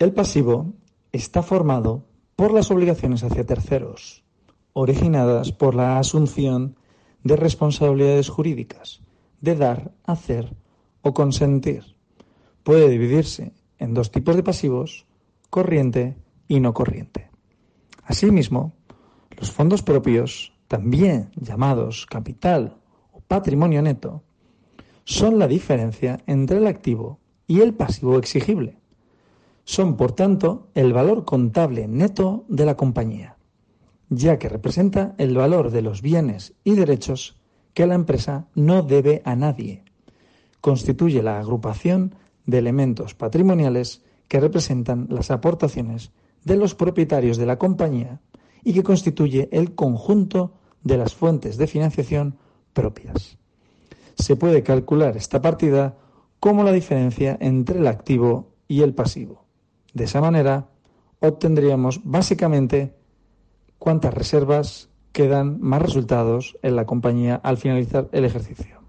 El pasivo está formado por las obligaciones hacia terceros, originadas por la asunción de responsabilidades jurídicas, de dar, hacer o consentir. Puede dividirse en dos tipos de pasivos, corriente y no corriente. Asimismo, los fondos propios, también llamados capital o patrimonio neto, son la diferencia entre el activo y el pasivo exigible. Son, por tanto, el valor contable neto de la compañía, ya que representa el valor de los bienes y derechos que la empresa no debe a nadie. Constituye la agrupación de elementos patrimoniales que representan las aportaciones de los propietarios de la compañía y que constituye el conjunto de las fuentes de financiación propias. Se puede calcular esta partida como la diferencia entre el activo y el pasivo. De esa manera, obtendríamos básicamente cuántas reservas quedan más resultados en la compañía al finalizar el ejercicio.